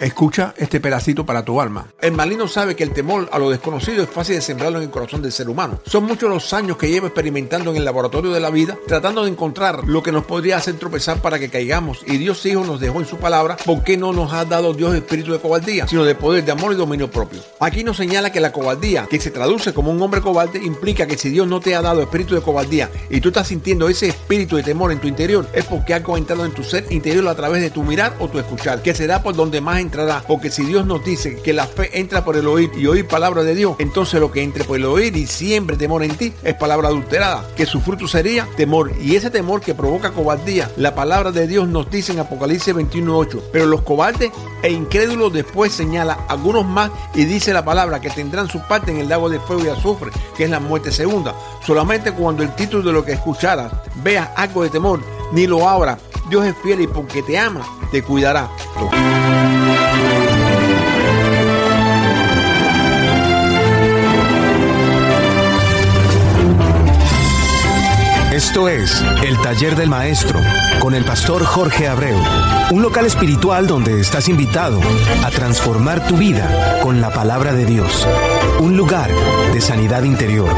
Escucha este pedacito para tu alma. El maligno sabe que el temor a lo desconocido es fácil de sembrarlo en el corazón del ser humano. Son muchos los años que llevo experimentando en el laboratorio de la vida, tratando de encontrar lo que nos podría hacer tropezar para que caigamos. Y Dios Hijo nos dejó en su palabra, ¿por qué no nos ha dado Dios espíritu de cobardía, sino de poder, de amor y dominio propio? Aquí nos señala que la cobardía, que se traduce como un hombre cobarde, implica que si Dios no te ha dado espíritu de cobardía y tú estás sintiendo ese espíritu de temor en tu interior, es porque ha entrado en tu ser interior a través de tu mirar o tu escuchar, que será por donde más entrará, porque si Dios nos dice que la fe entra por el oír y oír palabra de Dios, entonces lo que entre por el oír y siempre temor en ti es palabra adulterada, que su fruto sería temor. Y ese temor que provoca cobardía, la palabra de Dios nos dice en Apocalipsis 21.8. Pero los cobardes e incrédulos después señala algunos más y dice la palabra que tendrán su parte en el lago de fuego y azufre, que es la muerte segunda. Solamente cuando el título de lo que escucharas veas algo de temor, ni lo abra. Dios es fiel y porque te ama, te cuidará. Esto es El Taller del Maestro con el pastor Jorge Abreu, un local espiritual donde estás invitado a transformar tu vida con la palabra de Dios, un lugar de sanidad interior.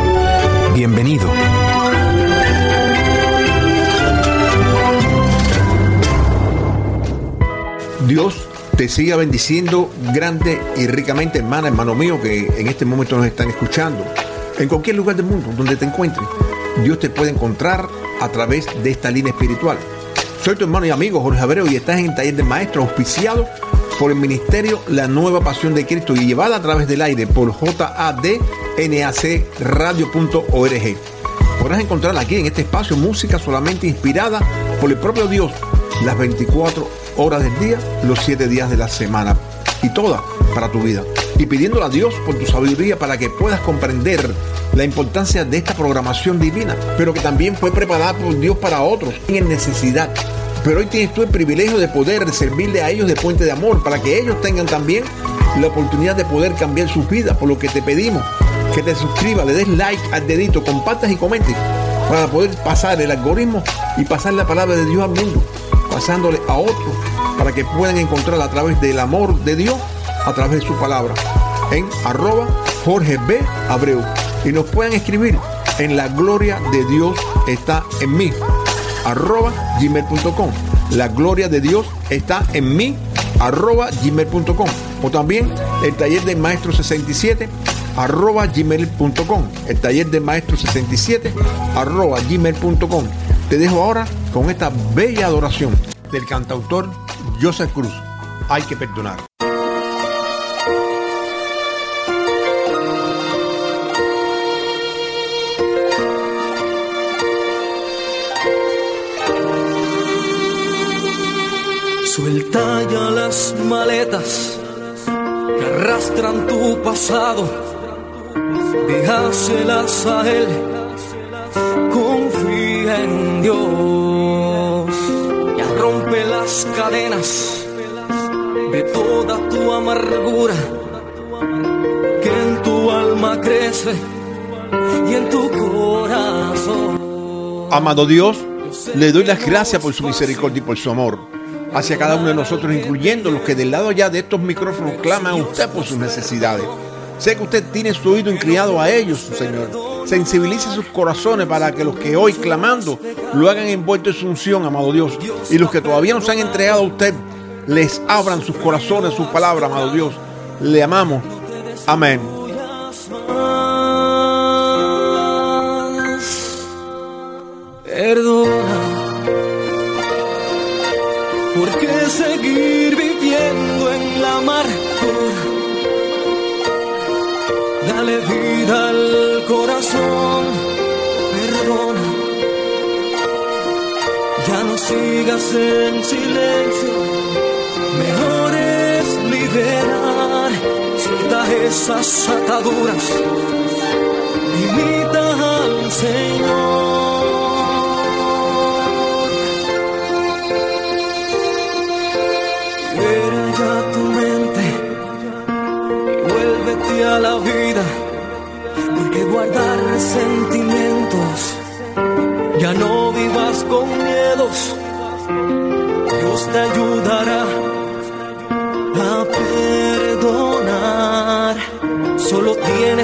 Bienvenido. Dios te siga bendiciendo grande y ricamente, hermana, hermano mío, que en este momento nos están escuchando. En cualquier lugar del mundo donde te encuentres Dios te puede encontrar a través de esta línea espiritual. Soy tu hermano y amigo Jorge Abreu y estás en el taller de maestro auspiciado por el ministerio La Nueva Pasión de Cristo y llevada a través del aire por JADNACradio.org. Podrás encontrar aquí en este espacio música solamente inspirada por el propio Dios las 24 horas del día, los 7 días de la semana y toda para tu vida. Y pidiéndole a Dios por tu sabiduría para que puedas comprender la importancia de esta programación divina, pero que también fue preparada por Dios para otros en necesidad. Pero hoy tienes tú el privilegio de poder servirle a ellos de puente de amor para que ellos tengan también la oportunidad de poder cambiar sus vidas, por lo que te pedimos que te suscribas, le des like al dedito, compartas y comentes para poder pasar el algoritmo y pasar la palabra de Dios al mundo, pasándole a otros para que puedan encontrar a través del amor de Dios, a través de su palabra, en arroba Jorge B. Abreu. Y nos pueden escribir en la gloria de Dios está en mí arroba gmail.com la gloria de Dios está en mí arroba gmail.com o también el taller del maestro 67 arroba gmail.com el taller del maestro 67 arroba gmail.com te dejo ahora con esta bella adoración del cantautor Joseph Cruz. Hay que perdonar Suelta ya las maletas que arrastran tu pasado, déjaselas a él, confía en Dios, ya rompe las cadenas de toda tu amargura que en tu alma crece y en tu corazón. Amado Dios, le doy las gracias por su misericordia y por su amor hacia cada uno de nosotros, incluyendo los que del lado allá de estos micrófonos claman a usted por sus necesidades. Sé que usted tiene su oído inclinado a ellos, Señor. Sensibilice sus corazones para que los que hoy clamando lo hagan envuelto en su unción, amado Dios. Y los que todavía no se han entregado a usted, les abran sus corazones, sus palabras, amado Dios. Le amamos. Amén. Perdona ¿Por qué seguir viviendo en la amargura? Dale vida al corazón, perdona. Ya no sigas en silencio, mejor es liberar. Suelta esas ataduras, imita al Señor.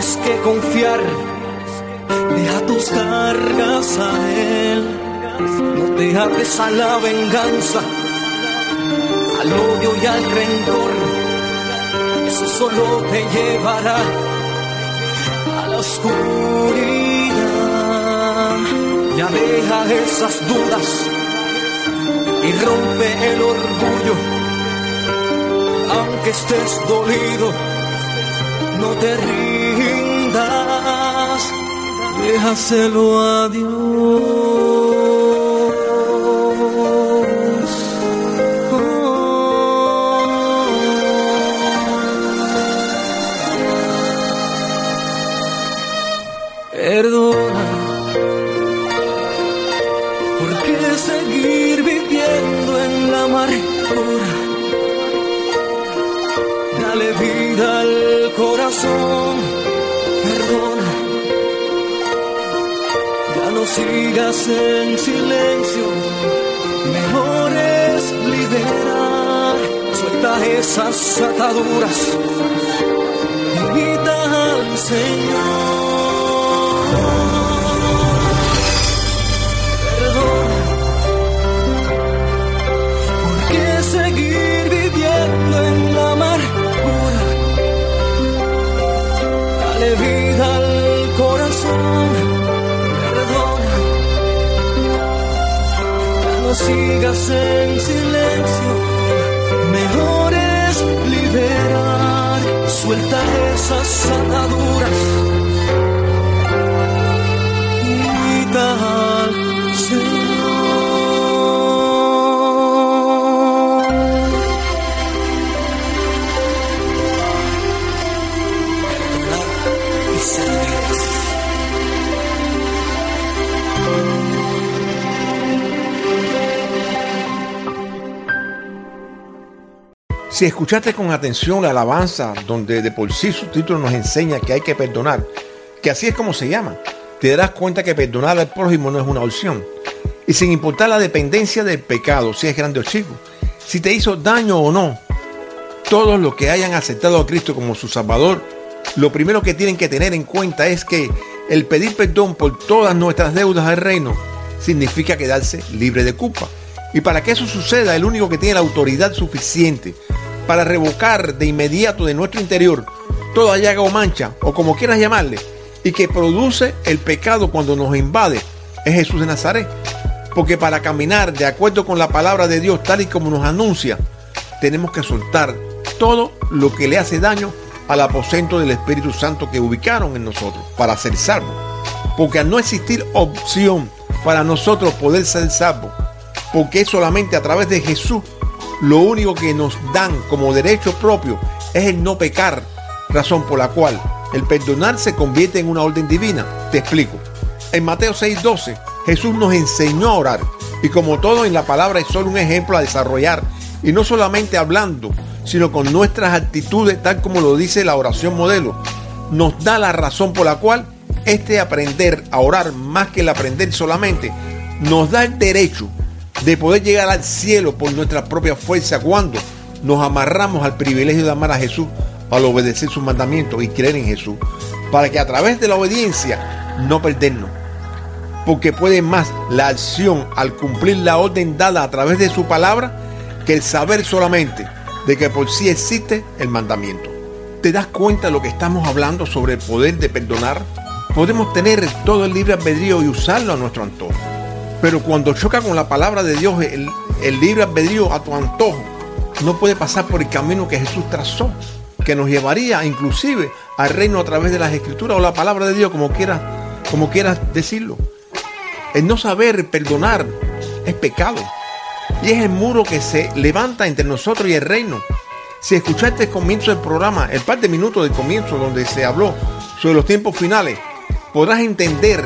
Tienes que confiar. Deja tus cargas a Él. No te ates a la venganza, al odio y al rencor. Eso solo te llevará a la oscuridad. Ya deja esas dudas y rompe el orgullo. Aunque estés dolido, no te rindas, déjaselo a Dios. Perdona, corazón, perdona. Ya no sigas en silencio, mejor es liberar. Suelta esas ataduras, invita al Señor. Sigas en silencio, mejor es liberar. Suelta esas ataduras. Si escuchaste con atención la alabanza donde de por sí su título nos enseña que hay que perdonar, que así es como se llama, te darás cuenta que perdonar al prójimo no es una opción. Y sin importar la dependencia del pecado, si es grande o chico, si te hizo daño o no, todos los que hayan aceptado a Cristo como su Salvador, lo primero que tienen que tener en cuenta es que el pedir perdón por todas nuestras deudas al reino significa quedarse libre de culpa. Y para que eso suceda, el único que tiene la autoridad suficiente para revocar de inmediato de nuestro interior toda llaga o mancha, o como quieras llamarle, y que produce el pecado cuando nos invade, es Jesús de Nazaret. Porque para caminar de acuerdo con la palabra de Dios tal y como nos anuncia, tenemos que soltar todo lo que le hace daño al aposento del Espíritu Santo que ubicaron en nosotros para ser salvos. Porque al no existir opción para nosotros poder ser salvos, porque solamente a través de Jesús lo único que nos dan como derecho propio es el no pecar, razón por la cual el perdonar se convierte en una orden divina. Te explico. En Mateo 6:12, Jesús nos enseñó a orar y como todo en la palabra es solo un ejemplo a desarrollar y no solamente hablando, sino con nuestras actitudes tal como lo dice la oración modelo, nos da la razón por la cual este aprender a orar más que el aprender solamente nos da el derecho de poder llegar al cielo por nuestra propia fuerza cuando nos amarramos al privilegio de amar a Jesús al obedecer sus mandamientos y creer en Jesús, para que a través de la obediencia no perdernos. Porque puede más la acción al cumplir la orden dada a través de su palabra que el saber solamente de que por sí existe el mandamiento. ¿Te das cuenta de lo que estamos hablando sobre el poder de perdonar? Podemos tener todo el libre albedrío y usarlo a nuestro antojo. Pero cuando choca con la palabra de Dios, el, el libre albedrío a tu antojo no puede pasar por el camino que Jesús trazó, que nos llevaría inclusive al reino a través de las escrituras o la palabra de Dios, como quieras, como quieras decirlo. El no saber perdonar es pecado. Y es el muro que se levanta entre nosotros y el reino. Si escuchaste el comienzo del programa, el par de minutos del comienzo donde se habló sobre los tiempos finales, podrás entender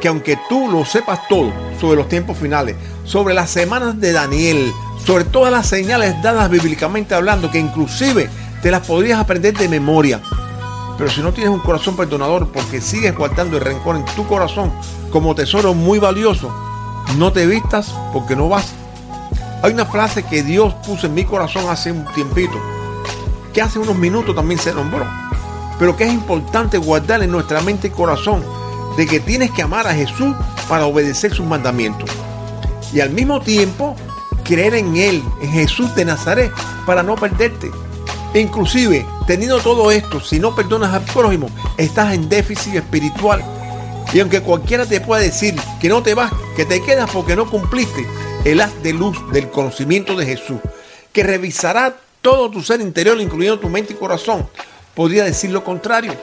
que aunque tú lo sepas todo sobre los tiempos finales, sobre las semanas de Daniel, sobre todas las señales dadas bíblicamente hablando, que inclusive te las podrías aprender de memoria. Pero si no tienes un corazón perdonador porque sigues guardando el rencor en tu corazón como tesoro muy valioso, no te vistas porque no vas. Hay una frase que Dios puso en mi corazón hace un tiempito, que hace unos minutos también se nombró. pero que es importante guardar en nuestra mente y corazón de que tienes que amar a Jesús para obedecer sus mandamientos. Y al mismo tiempo, creer en Él, en Jesús de Nazaret, para no perderte. Inclusive, teniendo todo esto, si no perdonas al prójimo, estás en déficit espiritual. Y aunque cualquiera te pueda decir que no te vas, que te quedas porque no cumpliste el haz de luz del conocimiento de Jesús, que revisará todo tu ser interior, incluyendo tu mente y corazón, podría decir lo contrario.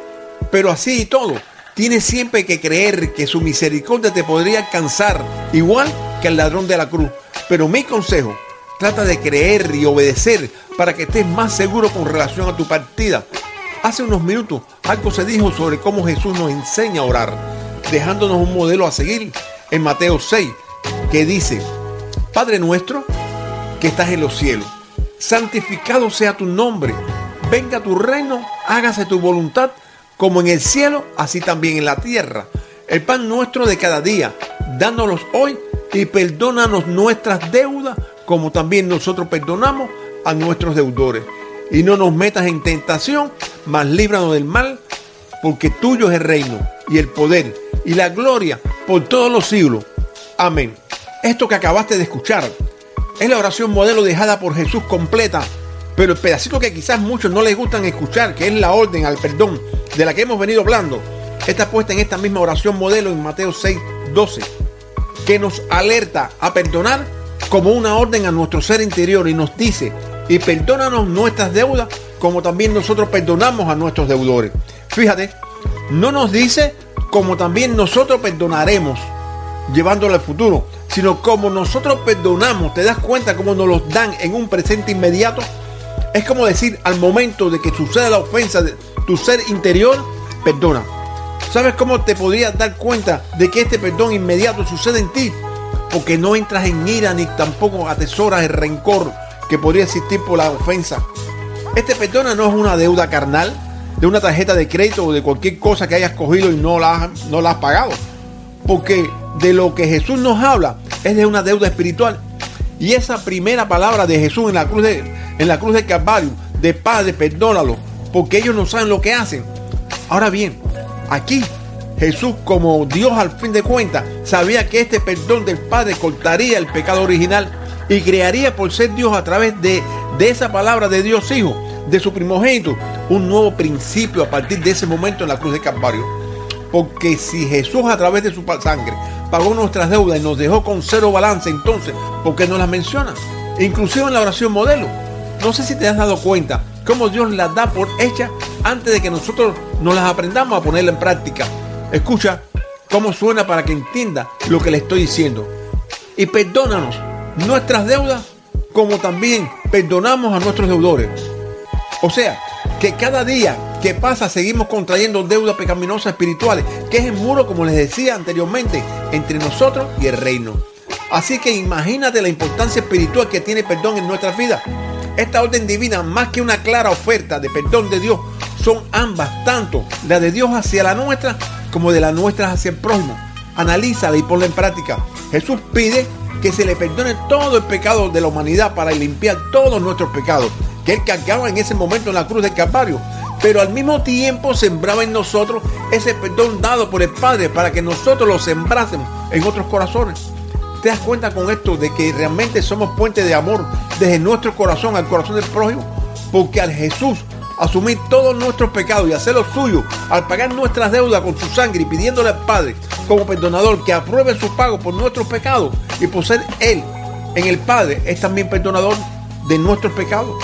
Pero así y todo, tienes siempre que creer que su misericordia te podría alcanzar, igual que al ladrón de la cruz. Pero mi consejo, trata de creer y obedecer para que estés más seguro con relación a tu partida. Hace unos minutos algo se dijo sobre cómo Jesús nos enseña a orar, dejándonos un modelo a seguir en Mateo 6, que dice, Padre nuestro que estás en los cielos, santificado sea tu nombre, venga tu reino, hágase tu voluntad, como en el cielo, así también en la tierra. El pan nuestro de cada día, dándonos hoy y perdónanos nuestras deudas, como también nosotros perdonamos a nuestros deudores. Y no nos metas en tentación, mas líbranos del mal, porque tuyo es el reino y el poder y la gloria por todos los siglos. Amén. Esto que acabaste de escuchar es la oración modelo dejada por Jesús completa, pero el pedacito que quizás muchos no les gustan escuchar, que es la orden al perdón de la que hemos venido hablando, está puesta en esta misma oración modelo en Mateo 6, 12, que nos alerta a perdonar como una orden a nuestro ser interior y nos dice, y perdónanos nuestras deudas como también nosotros perdonamos a nuestros deudores. Fíjate, no nos dice como también nosotros perdonaremos, llevándolo al futuro, sino como nosotros perdonamos, te das cuenta cómo nos los dan en un presente inmediato. Es como decir, al momento de que sucede la ofensa de tu ser interior, perdona. ¿Sabes cómo te podrías dar cuenta de que este perdón inmediato sucede en ti? Porque no entras en ira ni tampoco atesoras el rencor que podría existir por la ofensa. Este perdona no es una deuda carnal de una tarjeta de crédito o de cualquier cosa que hayas cogido y no la, no la has pagado. Porque de lo que Jesús nos habla es de una deuda espiritual. Y esa primera palabra de Jesús en la cruz de, en la cruz del Calvario, de Padre, perdónalo, porque ellos no saben lo que hacen. Ahora bien, aquí Jesús, como Dios al fin de cuentas, sabía que este perdón del Padre cortaría el pecado original y crearía por ser Dios a través de, de esa palabra de Dios Hijo, de su primogénito, un nuevo principio a partir de ese momento en la cruz de Calvario. Porque si Jesús a través de su sangre pagó nuestras deudas y nos dejó con cero balance, entonces, ¿por qué no las menciona? Inclusive en la oración modelo. No sé si te has dado cuenta cómo Dios las da por hecha antes de que nosotros nos las aprendamos a ponerla en práctica. Escucha cómo suena para que entienda lo que le estoy diciendo. Y perdónanos nuestras deudas como también perdonamos a nuestros deudores. O sea, cada día que pasa seguimos contrayendo deudas pecaminosas espirituales, que es el muro, como les decía anteriormente, entre nosotros y el reino. Así que imagínate la importancia espiritual que tiene perdón en nuestras vidas. Esta orden divina, más que una clara oferta de perdón de Dios, son ambas, tanto la de Dios hacia la nuestra como de la nuestra hacia el prójimo. Analízala y ponla en práctica. Jesús pide que se le perdone todo el pecado de la humanidad para limpiar todos nuestros pecados que él cargaba en ese momento en la cruz del Calvario. Pero al mismo tiempo sembraba en nosotros ese perdón dado por el Padre para que nosotros lo sembrásemos en otros corazones. ¿Te das cuenta con esto de que realmente somos puente de amor desde nuestro corazón al corazón del prójimo? Porque al Jesús asumir todos nuestros pecados y hacer lo suyo, al pagar nuestras deudas con su sangre y pidiéndole al Padre como perdonador que apruebe su pago por nuestros pecados y por ser Él en el Padre es también perdonador de nuestros pecados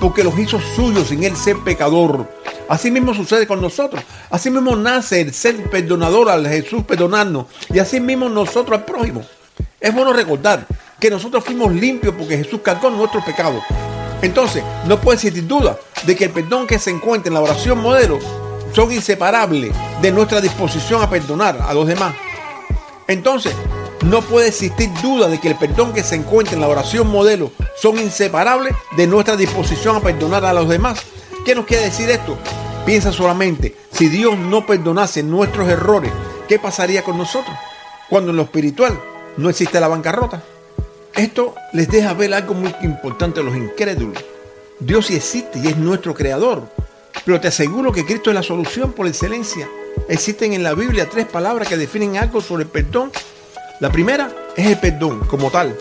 porque los hizo suyos sin él ser pecador. Así mismo sucede con nosotros. Así mismo nace el ser perdonador al Jesús perdonarnos. Y así mismo nosotros al prójimo. Es bueno recordar que nosotros fuimos limpios porque Jesús cargó nuestros pecados. Entonces, no puede existir duda de que el perdón que se encuentra en la oración modelo son inseparables de nuestra disposición a perdonar a los demás. Entonces, no puede existir duda de que el perdón que se encuentra en la oración modelo son inseparables de nuestra disposición a perdonar a los demás. ¿Qué nos quiere decir esto? Piensa solamente, si Dios no perdonase nuestros errores, ¿qué pasaría con nosotros? Cuando en lo espiritual no existe la bancarrota. Esto les deja ver algo muy importante a los incrédulos. Dios sí existe y es nuestro creador. Pero te aseguro que Cristo es la solución por excelencia. Existen en la Biblia tres palabras que definen algo sobre el perdón. La primera es el perdón como tal.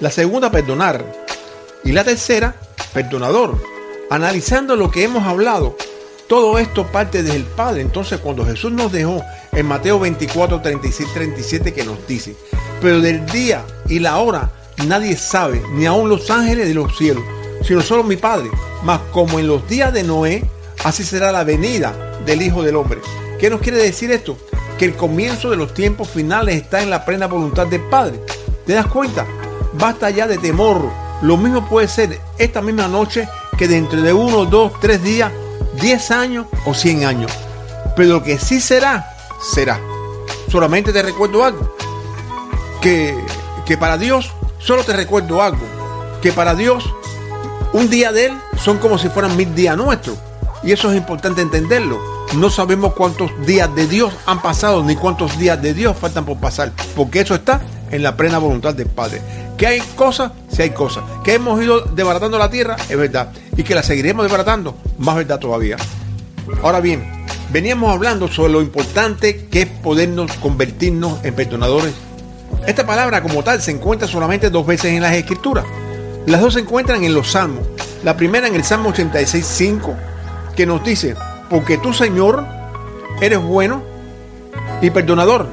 La segunda, perdonar. Y la tercera, perdonador. Analizando lo que hemos hablado, todo esto parte del Padre. Entonces cuando Jesús nos dejó en Mateo 24, 36, 37 que nos dice, pero del día y la hora nadie sabe, ni aun los ángeles de los cielos, sino solo mi Padre. Mas como en los días de Noé, así será la venida del Hijo del Hombre. ¿Qué nos quiere decir esto? El comienzo de los tiempos finales está en la plena voluntad del Padre. ¿Te das cuenta? Basta ya de temor. Lo mismo puede ser esta misma noche que dentro de uno, dos, tres días, diez años o cien años. Pero lo que sí será, será. Solamente te recuerdo algo. Que, que para Dios, solo te recuerdo algo. Que para Dios, un día de Él son como si fueran mil días nuestros. Y eso es importante entenderlo. No sabemos cuántos días de Dios han pasado ni cuántos días de Dios faltan por pasar. Porque eso está en la plena voluntad del Padre. Que hay cosas, si hay cosas. Que hemos ido desbaratando la tierra, es verdad. Y que la seguiremos desbaratando, más verdad todavía. Ahora bien, veníamos hablando sobre lo importante que es podernos convertirnos en perdonadores. Esta palabra como tal se encuentra solamente dos veces en las escrituras. Las dos se encuentran en los salmos. La primera en el Salmo 86.5, que nos dice, porque tú Señor eres bueno y perdonador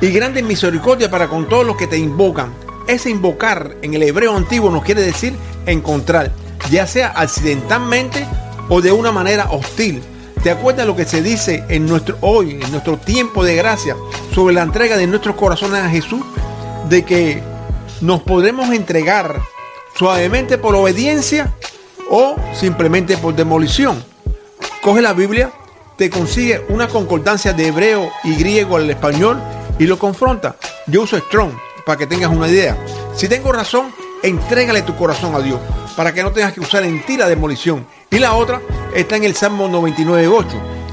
y grande misericordia para con todos los que te invocan. Ese invocar en el hebreo antiguo nos quiere decir encontrar, ya sea accidentalmente o de una manera hostil. ¿Te acuerdas lo que se dice en nuestro hoy, en nuestro tiempo de gracia, sobre la entrega de nuestros corazones a Jesús? De que nos podremos entregar suavemente por obediencia o simplemente por demolición. Coge la Biblia, te consigue una concordancia de hebreo y griego al español y lo confronta. Yo uso Strong para que tengas una idea. Si tengo razón, entrégale tu corazón a Dios para que no tengas que usar en ti la demolición. Y la otra está en el Salmo 99.8.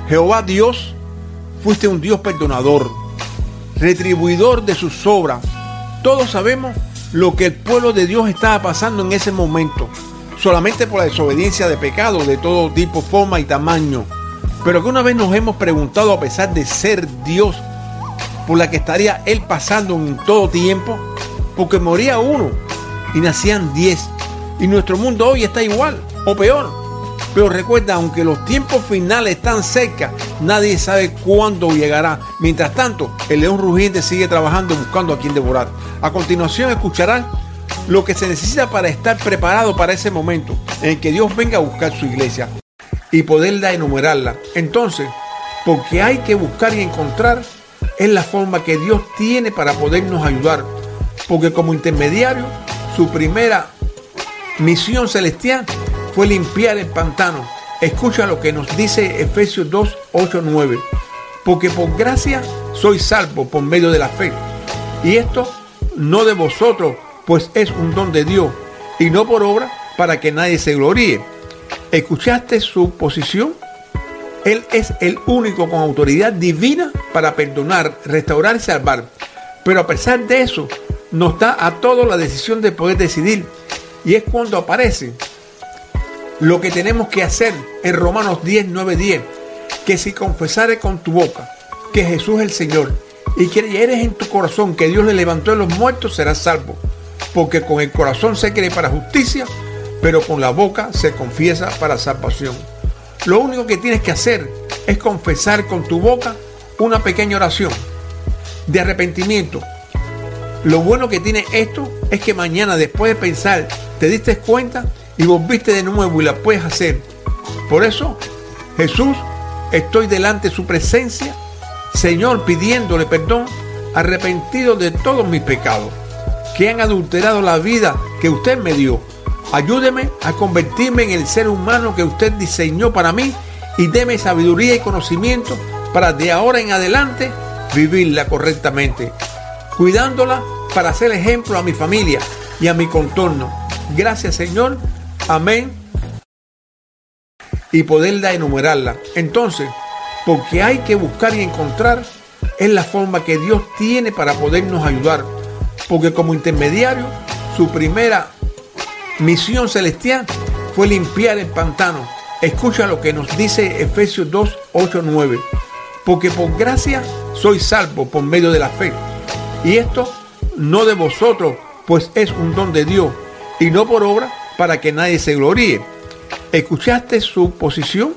Jehová Dios, fuiste un Dios perdonador, retribuidor de sus obras. Todos sabemos lo que el pueblo de Dios estaba pasando en ese momento, solamente por la desobediencia de pecado de todo tipo, forma y tamaño. Pero que una vez nos hemos preguntado, a pesar de ser Dios, por la que estaría él pasando en todo tiempo, porque moría uno y nacían diez. Y nuestro mundo hoy está igual o peor. Pero recuerda, aunque los tiempos finales están cerca, nadie sabe cuándo llegará. Mientras tanto, el león rugiente sigue trabajando buscando a quien devorar. A continuación escucharán lo que se necesita para estar preparado para ese momento en que Dios venga a buscar su iglesia y poderla enumerarla. Entonces, porque hay que buscar y encontrar es la forma que Dios tiene para podernos ayudar. Porque como intermediario, su primera misión celestial fue limpiar el pantano. Escucha lo que nos dice Efesios 2, 8, 9. Porque por gracia soy salvo por medio de la fe. Y esto no de vosotros, pues es un don de Dios, y no por obra para que nadie se gloríe. ¿Escuchaste su posición? Él es el único con autoridad divina para perdonar, restaurar y salvar. Pero a pesar de eso, nos da a todos la decisión de poder decidir. Y es cuando aparece lo que tenemos que hacer en Romanos 10, 9, 10. Que si confesares con tu boca que Jesús es el Señor y creyeres en tu corazón que Dios le levantó de los muertos, serás salvo. Porque con el corazón se cree para justicia, pero con la boca se confiesa para salvación. Lo único que tienes que hacer es confesar con tu boca una pequeña oración de arrepentimiento. Lo bueno que tiene esto es que mañana después de pensar te diste cuenta y volviste de nuevo y la puedes hacer. Por eso, Jesús, estoy delante de su presencia, Señor, pidiéndole perdón, arrepentido de todos mis pecados, que han adulterado la vida que usted me dio Ayúdeme a convertirme en el ser humano que usted diseñó para mí y deme sabiduría y conocimiento para de ahora en adelante vivirla correctamente, cuidándola para ser ejemplo a mi familia y a mi contorno. Gracias Señor. Amén. Y poderla enumerarla. Entonces, porque hay que buscar y encontrar es la forma que Dios tiene para podernos ayudar. Porque como intermediario, su primera misión celestial fue limpiar el pantano. Escucha lo que nos dice Efesios 2, 8, 9. Porque por gracia soy salvo por medio de la fe. Y esto no de vosotros, pues es un don de Dios, y no por obra para que nadie se gloríe. ¿Escuchaste su posición?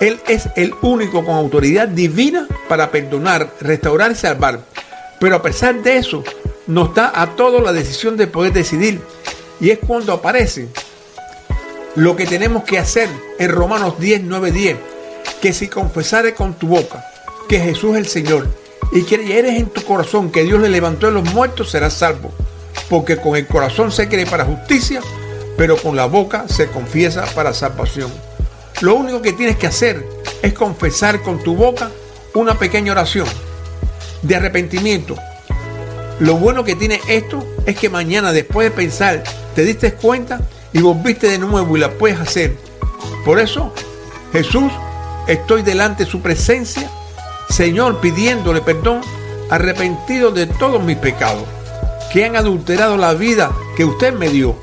Él es el único con autoridad divina para perdonar, restaurar y salvar. Pero a pesar de eso, nos da a todos la decisión de poder decidir. Y es cuando aparece lo que tenemos que hacer en Romanos 10, 9, 10. Que si confesares con tu boca que Jesús es el Señor y creyeres en tu corazón que Dios le levantó de los muertos, serás salvo. Porque con el corazón se cree para justicia, pero con la boca se confiesa para salvación. Lo único que tienes que hacer es confesar con tu boca una pequeña oración de arrepentimiento. Lo bueno que tiene esto es que mañana después de pensar te diste cuenta y volviste de nuevo y la puedes hacer. Por eso, Jesús, estoy delante de su presencia, Señor, pidiéndole perdón, arrepentido de todos mis pecados, que han adulterado la vida que usted me dio.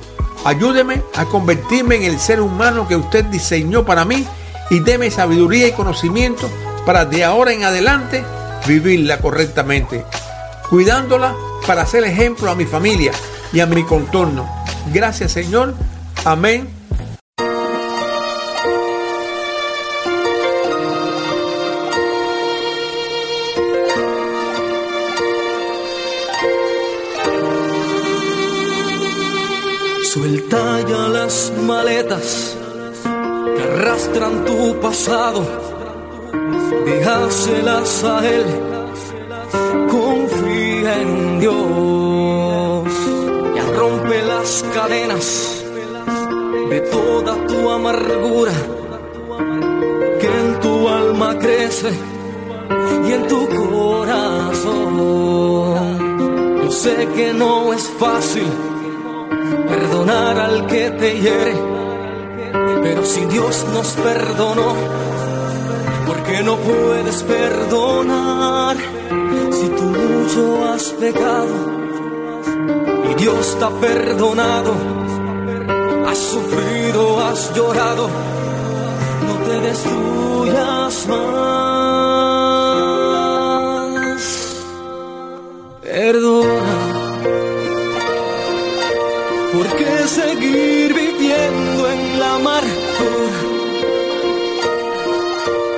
Ayúdeme a convertirme en el ser humano que usted diseñó para mí y deme sabiduría y conocimiento para de ahora en adelante vivirla correctamente, cuidándola para ser ejemplo a mi familia y a mi contorno. Gracias Señor. Amén. Suelta ya las maletas que arrastran tu pasado, déjaselas a Él, en Dios, ya rompe las cadenas de toda tu amargura que en tu alma crece y en tu corazón. Yo sé que no es fácil perdonar al que te hiere. Pero si Dios nos perdonó, ¿por qué no puedes perdonar mucho has pecado y Dios te ha perdonado? Has sufrido, has llorado, no te destruyas más. Perdona. ¿Por qué seguir viviendo en la amargura?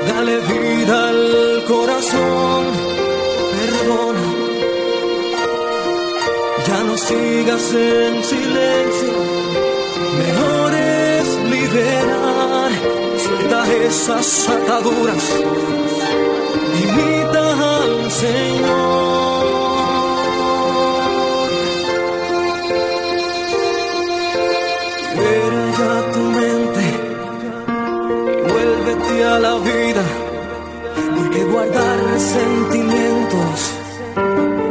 Dale vida al corazón, sigas en silencio, mejor es liberar. Suelta esas ataduras, imita al Señor. Libera ya tu mente y vuélvete a la vida, porque guardar sentimientos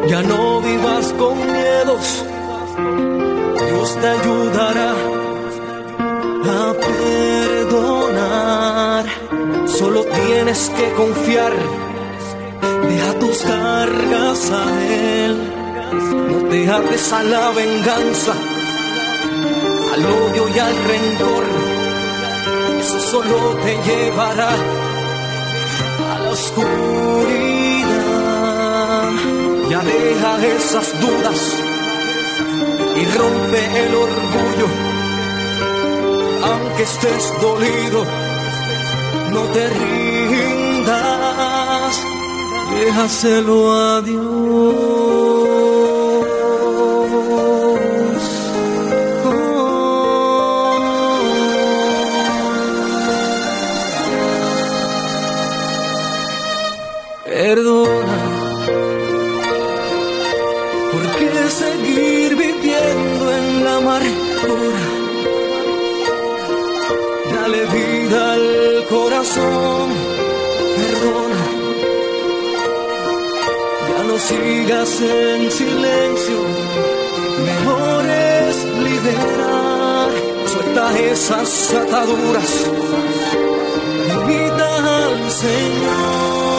ya no vivas con miedos. Dios te ayudará a perdonar. Solo tienes que confiar. Deja tus cargas a Él. No te ates a la venganza al odio y al rencor. Eso solo te llevará a la oscuridad. Ya deja esas dudas y rompe el orgullo. Aunque estés dolido, no te rindas. Déjaselo a Dios. Perdona. perdona. Ya no sigas en silencio, mejor es liberar. Suelta esas ataduras, invita al Señor.